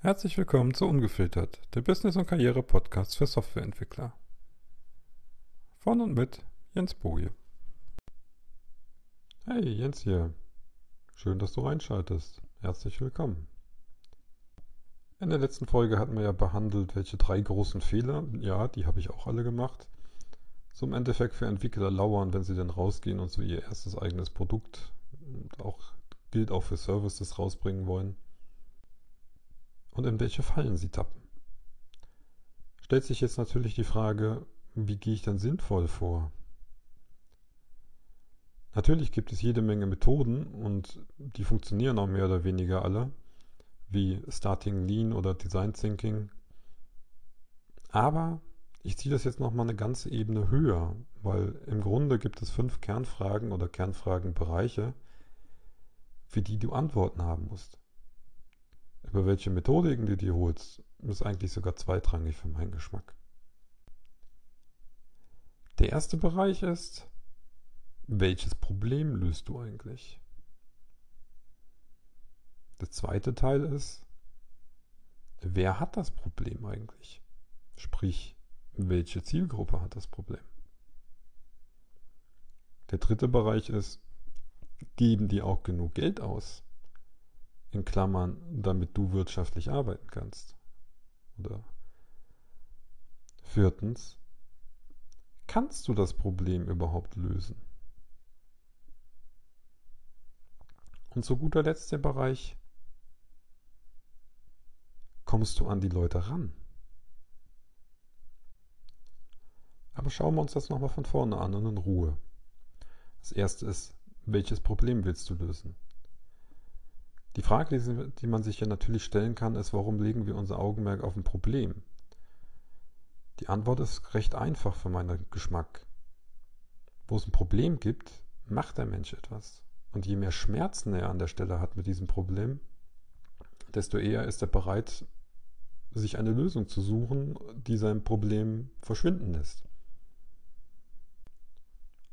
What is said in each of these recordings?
Herzlich willkommen zu Ungefiltert, der Business- und Karriere-Podcast für Softwareentwickler. Von und mit Jens Boje. Hey, Jens hier. Schön, dass du reinschaltest. Herzlich willkommen. In der letzten Folge hatten wir ja behandelt, welche drei großen Fehler, ja, die habe ich auch alle gemacht, im Endeffekt für Entwickler lauern, wenn sie dann rausgehen und so ihr erstes eigenes Produkt auch gilt auch für Services rausbringen wollen und in welche Fallen sie tappen. Stellt sich jetzt natürlich die Frage, wie gehe ich dann sinnvoll vor? Natürlich gibt es jede Menge Methoden und die funktionieren auch mehr oder weniger alle, wie Starting Lean oder Design Thinking. Aber ich ziehe das jetzt nochmal eine ganze Ebene höher, weil im Grunde gibt es fünf Kernfragen oder Kernfragenbereiche, für die du Antworten haben musst. Über welche Methodiken du dir holst, ist eigentlich sogar zweitrangig für meinen Geschmack. Der erste Bereich ist, welches Problem löst du eigentlich? Der zweite Teil ist, wer hat das Problem eigentlich? Sprich, welche Zielgruppe hat das Problem? Der dritte Bereich ist, geben die auch genug Geld aus? In Klammern, damit du wirtschaftlich arbeiten kannst. Oder viertens, kannst du das Problem überhaupt lösen? Und zu guter Letzt der Bereich, kommst du an die Leute ran? Aber schauen wir uns das nochmal von vorne an und in Ruhe. Das erste ist, welches Problem willst du lösen? Die Frage, die man sich ja natürlich stellen kann, ist, warum legen wir unser Augenmerk auf ein Problem? Die Antwort ist recht einfach für meinen Geschmack. Wo es ein Problem gibt, macht der Mensch etwas. Und je mehr Schmerzen er an der Stelle hat mit diesem Problem, desto eher ist er bereit, sich eine Lösung zu suchen, die sein Problem verschwinden lässt.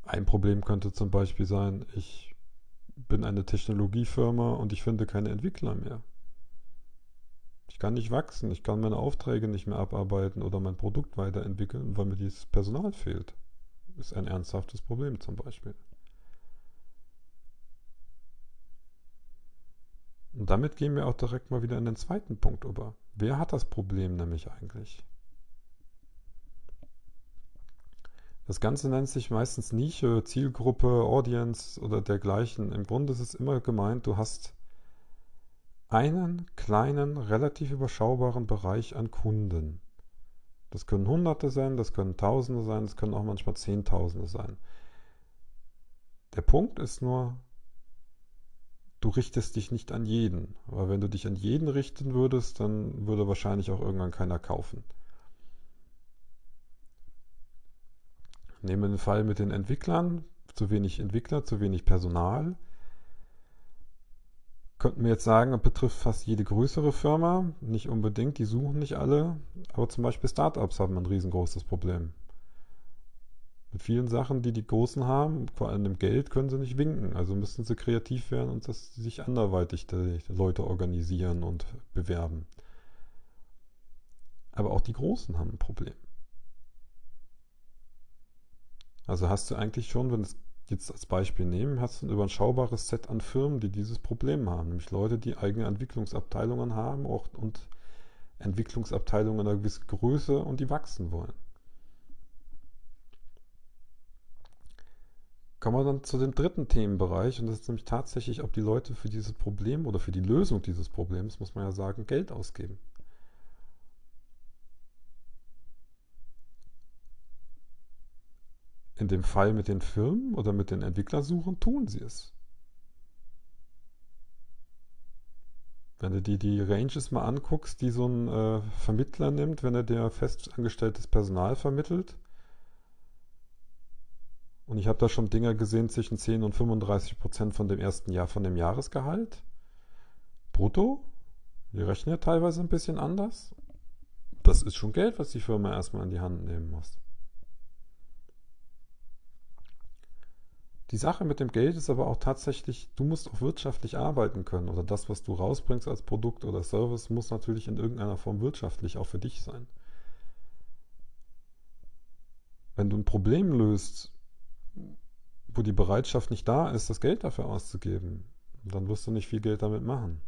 Ein Problem könnte zum Beispiel sein, ich bin eine Technologiefirma und ich finde keine Entwickler mehr. Ich kann nicht wachsen, ich kann meine Aufträge nicht mehr abarbeiten oder mein Produkt weiterentwickeln, weil mir dieses Personal fehlt. Ist ein ernsthaftes Problem zum Beispiel. Und damit gehen wir auch direkt mal wieder in den zweiten Punkt über. Wer hat das Problem nämlich eigentlich? Das Ganze nennt sich meistens Nische, Zielgruppe, Audience oder dergleichen. Im Grunde ist es immer gemeint, du hast einen kleinen, relativ überschaubaren Bereich an Kunden. Das können Hunderte sein, das können Tausende sein, das können auch manchmal Zehntausende sein. Der Punkt ist nur, du richtest dich nicht an jeden. Weil wenn du dich an jeden richten würdest, dann würde wahrscheinlich auch irgendwann keiner kaufen. Nehmen wir den Fall mit den Entwicklern, zu wenig Entwickler, zu wenig Personal. Könnten wir jetzt sagen, das betrifft fast jede größere Firma, nicht unbedingt, die suchen nicht alle, aber zum Beispiel Startups haben ein riesengroßes Problem. Mit vielen Sachen, die die Großen haben, vor allem im Geld, können sie nicht winken. Also müssen sie kreativ werden und das sich anderweitig die Leute organisieren und bewerben. Aber auch die Großen haben ein Problem. Also hast du eigentlich schon, wenn wir es jetzt als Beispiel nehmen, hast du ein überschaubares Set an Firmen, die dieses Problem haben. Nämlich Leute, die eigene Entwicklungsabteilungen haben auch, und Entwicklungsabteilungen einer gewissen Größe und die wachsen wollen. Kommen wir dann zu dem dritten Themenbereich und das ist nämlich tatsächlich, ob die Leute für dieses Problem oder für die Lösung dieses Problems, muss man ja sagen, Geld ausgeben. In dem Fall mit den Firmen oder mit den Entwicklersuchen tun sie es. Wenn du dir die Ranges mal anguckst, die so ein äh, Vermittler nimmt, wenn er dir festangestelltes Personal vermittelt, und ich habe da schon Dinger gesehen zwischen 10 und 35 Prozent von dem ersten Jahr von dem Jahresgehalt. Brutto. Wir rechnen ja teilweise ein bisschen anders. Das ist schon Geld, was die Firma erstmal in die Hand nehmen muss. Die Sache mit dem Geld ist aber auch tatsächlich, du musst auch wirtschaftlich arbeiten können oder das, was du rausbringst als Produkt oder Service, muss natürlich in irgendeiner Form wirtschaftlich auch für dich sein. Wenn du ein Problem löst, wo die Bereitschaft nicht da ist, das Geld dafür auszugeben, dann wirst du nicht viel Geld damit machen.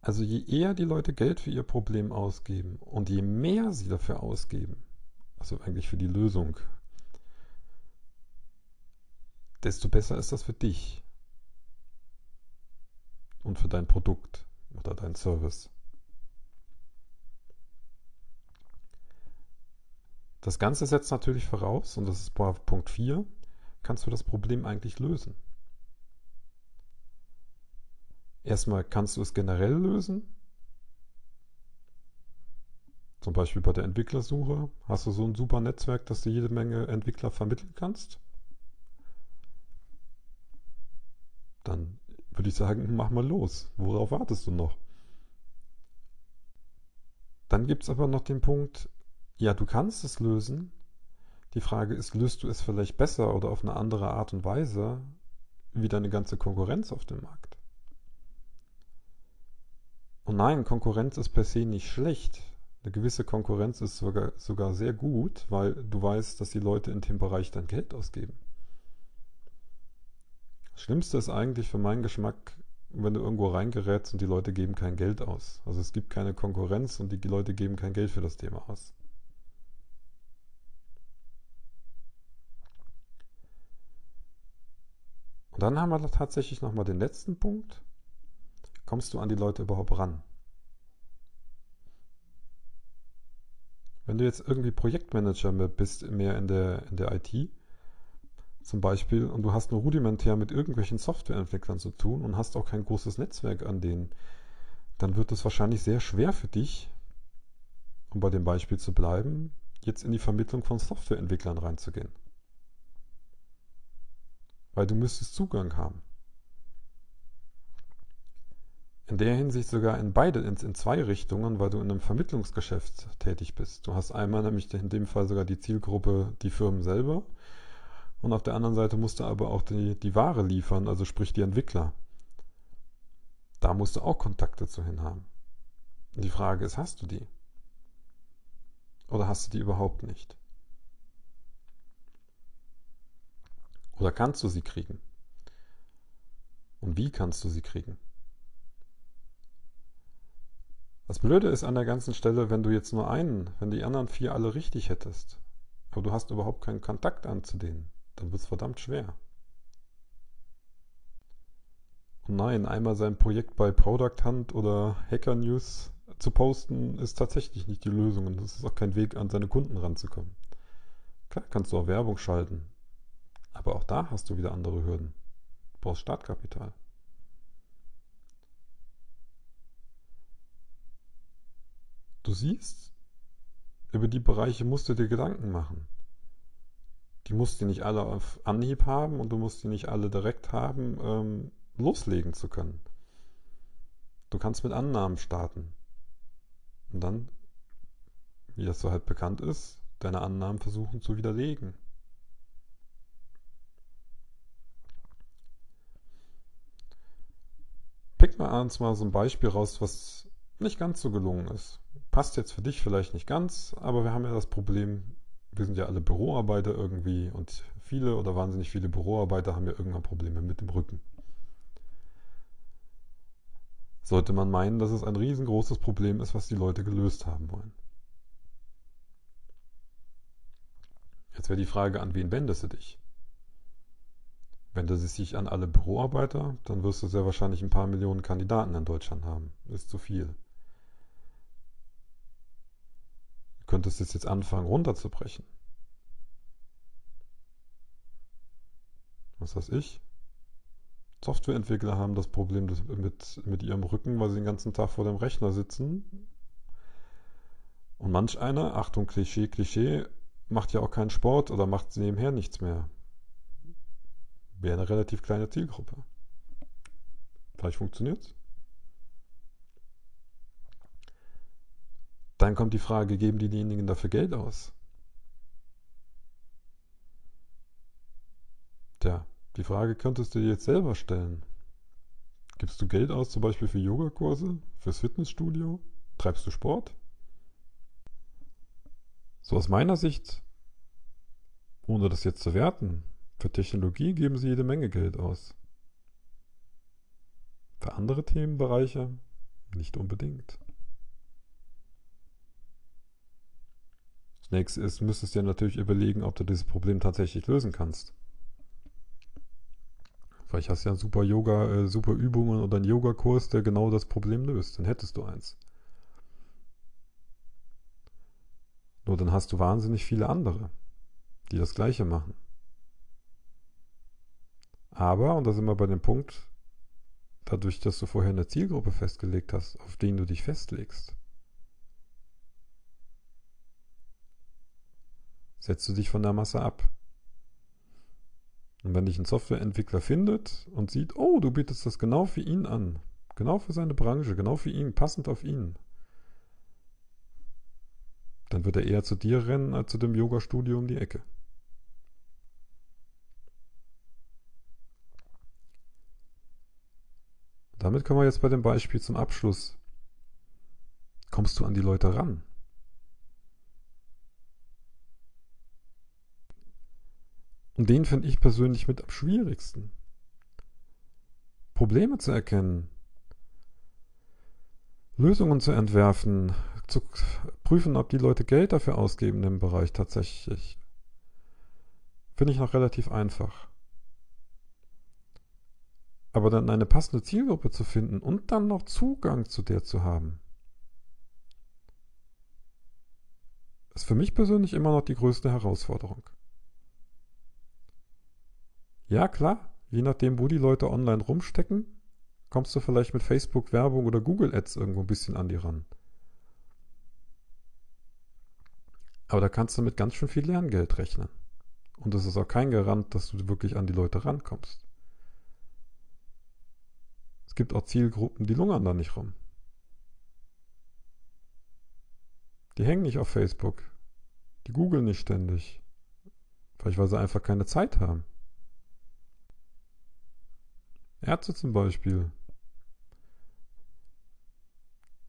Also je eher die Leute Geld für ihr Problem ausgeben und je mehr sie dafür ausgeben, also eigentlich für die Lösung, desto besser ist das für dich und für dein Produkt oder dein Service. Das Ganze setzt natürlich voraus, und das ist Punkt 4, kannst du das Problem eigentlich lösen. Erstmal kannst du es generell lösen. Zum Beispiel bei der Entwicklersuche hast du so ein super Netzwerk, dass du jede Menge Entwickler vermitteln kannst. Dann würde ich sagen, mach mal los. Worauf wartest du noch? Dann gibt es aber noch den Punkt, ja, du kannst es lösen. Die Frage ist, löst du es vielleicht besser oder auf eine andere Art und Weise wie deine ganze Konkurrenz auf dem Markt? Und nein, Konkurrenz ist per se nicht schlecht. Eine gewisse Konkurrenz ist sogar, sogar sehr gut, weil du weißt, dass die Leute in dem Bereich dein Geld ausgeben. Das Schlimmste ist eigentlich für meinen Geschmack, wenn du irgendwo reingerätst und die Leute geben kein Geld aus. Also es gibt keine Konkurrenz und die Leute geben kein Geld für das Thema aus. Und dann haben wir tatsächlich nochmal den letzten Punkt kommst du an die Leute überhaupt ran? Wenn du jetzt irgendwie Projektmanager bist, mehr in der, in der IT zum Beispiel, und du hast nur rudimentär mit irgendwelchen Softwareentwicklern zu tun und hast auch kein großes Netzwerk an denen, dann wird es wahrscheinlich sehr schwer für dich, um bei dem Beispiel zu bleiben, jetzt in die Vermittlung von Softwareentwicklern reinzugehen. Weil du müsstest Zugang haben in der Hinsicht sogar in beide, in, in, zwei Richtungen, weil du in einem Vermittlungsgeschäft tätig bist. Du hast einmal nämlich in dem Fall sogar die Zielgruppe, die Firmen selber. Und auf der anderen Seite musst du aber auch die, die Ware liefern, also sprich die Entwickler. Da musst du auch Kontakte zu hin haben. Die Frage ist, hast du die? Oder hast du die überhaupt nicht? Oder kannst du sie kriegen? Und wie kannst du sie kriegen? Das Blöde ist an der ganzen Stelle, wenn du jetzt nur einen, wenn die anderen vier alle richtig hättest, aber du hast überhaupt keinen Kontakt an zu denen, dann wird es verdammt schwer. Und nein, einmal sein Projekt bei Product Hunt oder Hacker News zu posten, ist tatsächlich nicht die Lösung und das ist auch kein Weg, an seine Kunden ranzukommen. Klar kannst du auch Werbung schalten, aber auch da hast du wieder andere Hürden. Du brauchst Startkapital. Du siehst, über die Bereiche musst du dir Gedanken machen. Die musst du nicht alle auf Anhieb haben und du musst die nicht alle direkt haben, ähm, loslegen zu können. Du kannst mit Annahmen starten. Und dann, wie das so halt bekannt ist, deine Annahmen versuchen zu widerlegen. Pick mal uns mal so ein Beispiel raus, was nicht ganz so gelungen ist. Passt jetzt für dich vielleicht nicht ganz, aber wir haben ja das Problem, wir sind ja alle Büroarbeiter irgendwie und viele oder wahnsinnig viele Büroarbeiter haben ja irgendwann Probleme mit dem Rücken. Sollte man meinen, dass es ein riesengroßes Problem ist, was die Leute gelöst haben wollen. Jetzt wäre die Frage, an wen wendest du dich? Wendest du dich an alle Büroarbeiter, dann wirst du sehr wahrscheinlich ein paar Millionen Kandidaten in Deutschland haben. Ist zu viel. Könntest es jetzt anfangen runterzubrechen. Was weiß ich? Softwareentwickler haben das Problem mit, mit ihrem Rücken, weil sie den ganzen Tag vor dem Rechner sitzen. Und manch einer, Achtung, Klischee, Klischee, macht ja auch keinen Sport oder macht nebenher nichts mehr. Wäre eine relativ kleine Zielgruppe. Vielleicht funktioniert Dann kommt die Frage, geben diejenigen dafür Geld aus? Tja, die Frage könntest du dir jetzt selber stellen. Gibst du Geld aus zum Beispiel für Yogakurse, fürs Fitnessstudio? Treibst du Sport? So aus meiner Sicht, ohne das jetzt zu werten, für Technologie geben sie jede Menge Geld aus. Für andere Themenbereiche nicht unbedingt. Das nächste ist, müsstest du dir natürlich überlegen, ob du dieses Problem tatsächlich lösen kannst. Vielleicht hast du ja super Yoga, äh, super Übungen oder einen Yogakurs, der genau das Problem löst. Dann hättest du eins. Nur dann hast du wahnsinnig viele andere, die das Gleiche machen. Aber, und da sind wir bei dem Punkt, dadurch, dass du vorher eine Zielgruppe festgelegt hast, auf den du dich festlegst, setzt du dich von der Masse ab. Und wenn dich ein Softwareentwickler findet und sieht, oh, du bietest das genau für ihn an, genau für seine Branche, genau für ihn, passend auf ihn, dann wird er eher zu dir rennen als zu dem Yoga-Studio um die Ecke. Damit kommen wir jetzt bei dem Beispiel zum Abschluss. Kommst du an die Leute ran? Und den finde ich persönlich mit am schwierigsten. Probleme zu erkennen, Lösungen zu entwerfen, zu prüfen, ob die Leute Geld dafür ausgeben im Bereich tatsächlich, finde ich noch relativ einfach. Aber dann eine passende Zielgruppe zu finden und dann noch Zugang zu der zu haben, ist für mich persönlich immer noch die größte Herausforderung. Ja, klar, je nachdem, wo die Leute online rumstecken, kommst du vielleicht mit Facebook-Werbung oder Google Ads irgendwo ein bisschen an die ran. Aber da kannst du mit ganz schön viel Lerngeld rechnen. Und es ist auch kein Garant, dass du wirklich an die Leute rankommst. Es gibt auch Zielgruppen, die lungern da nicht rum. Die hängen nicht auf Facebook. Die googeln nicht ständig. Vielleicht weil sie einfach keine Zeit haben. Ärzte zum Beispiel.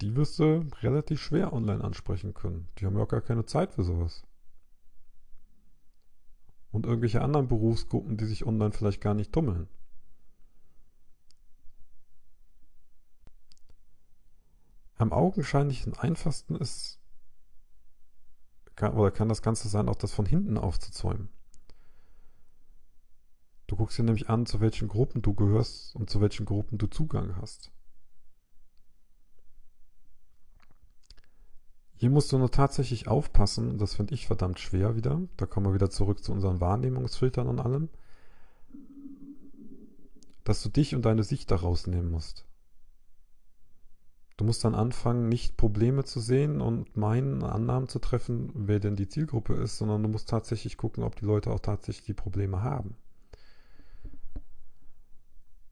Die wirst du relativ schwer online ansprechen können. Die haben ja auch gar keine Zeit für sowas. Und irgendwelche anderen Berufsgruppen, die sich online vielleicht gar nicht tummeln. Am augenscheinlichen einfachsten ist, kann, oder kann das Ganze sein, auch das von hinten aufzuzäumen. Du guckst dir nämlich an, zu welchen Gruppen du gehörst und zu welchen Gruppen du Zugang hast. Hier musst du nur tatsächlich aufpassen, das finde ich verdammt schwer wieder. Da kommen wir wieder zurück zu unseren Wahrnehmungsfiltern und allem. Dass du dich und deine Sicht daraus nehmen musst. Du musst dann anfangen, nicht Probleme zu sehen und meinen Annahmen zu treffen, wer denn die Zielgruppe ist, sondern du musst tatsächlich gucken, ob die Leute auch tatsächlich die Probleme haben.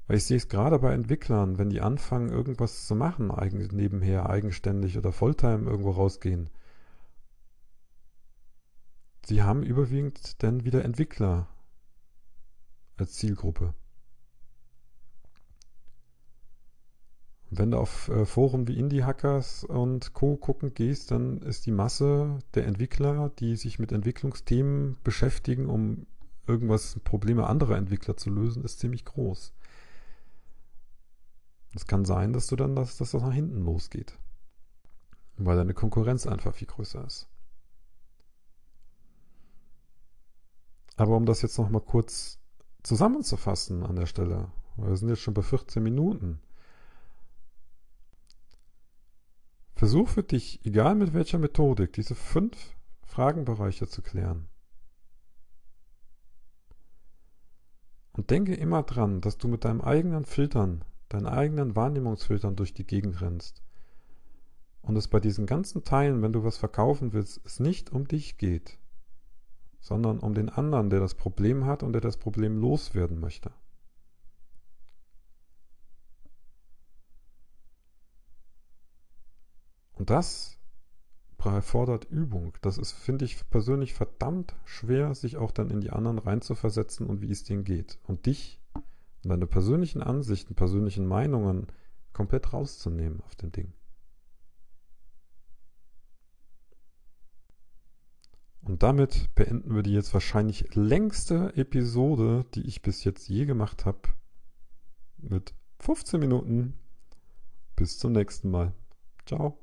Weil ich sehe es gerade bei Entwicklern, wenn die anfangen, irgendwas zu machen, eigen, nebenher, eigenständig oder Volltime irgendwo rausgehen. Sie haben überwiegend dann wieder Entwickler als Zielgruppe. wenn du auf äh, Foren wie Indie Hackers und Co. gucken gehst, dann ist die Masse der Entwickler, die sich mit Entwicklungsthemen beschäftigen, um irgendwas Probleme anderer Entwickler zu lösen, ist ziemlich groß. Es kann sein, dass du dann, dass, dass das nach hinten losgeht. Weil deine Konkurrenz einfach viel größer ist. Aber um das jetzt nochmal kurz zusammenzufassen an der Stelle, wir sind jetzt schon bei 14 Minuten. Versuch für dich, egal mit welcher Methodik, diese fünf Fragenbereiche zu klären. Und denke immer dran, dass du mit deinem eigenen Filtern deinen eigenen Wahrnehmungsfiltern durch die Gegend rennst. Und es bei diesen ganzen Teilen, wenn du was verkaufen willst, es nicht um dich geht, sondern um den anderen, der das Problem hat und der das Problem loswerden möchte. Und das erfordert Übung. Das ist, finde ich persönlich verdammt schwer, sich auch dann in die anderen reinzuversetzen und wie es denen geht. Und dich deine persönlichen Ansichten, persönlichen Meinungen komplett rauszunehmen auf dem Ding. Und damit beenden wir die jetzt wahrscheinlich längste Episode, die ich bis jetzt je gemacht habe. Mit 15 Minuten. Bis zum nächsten Mal. Ciao.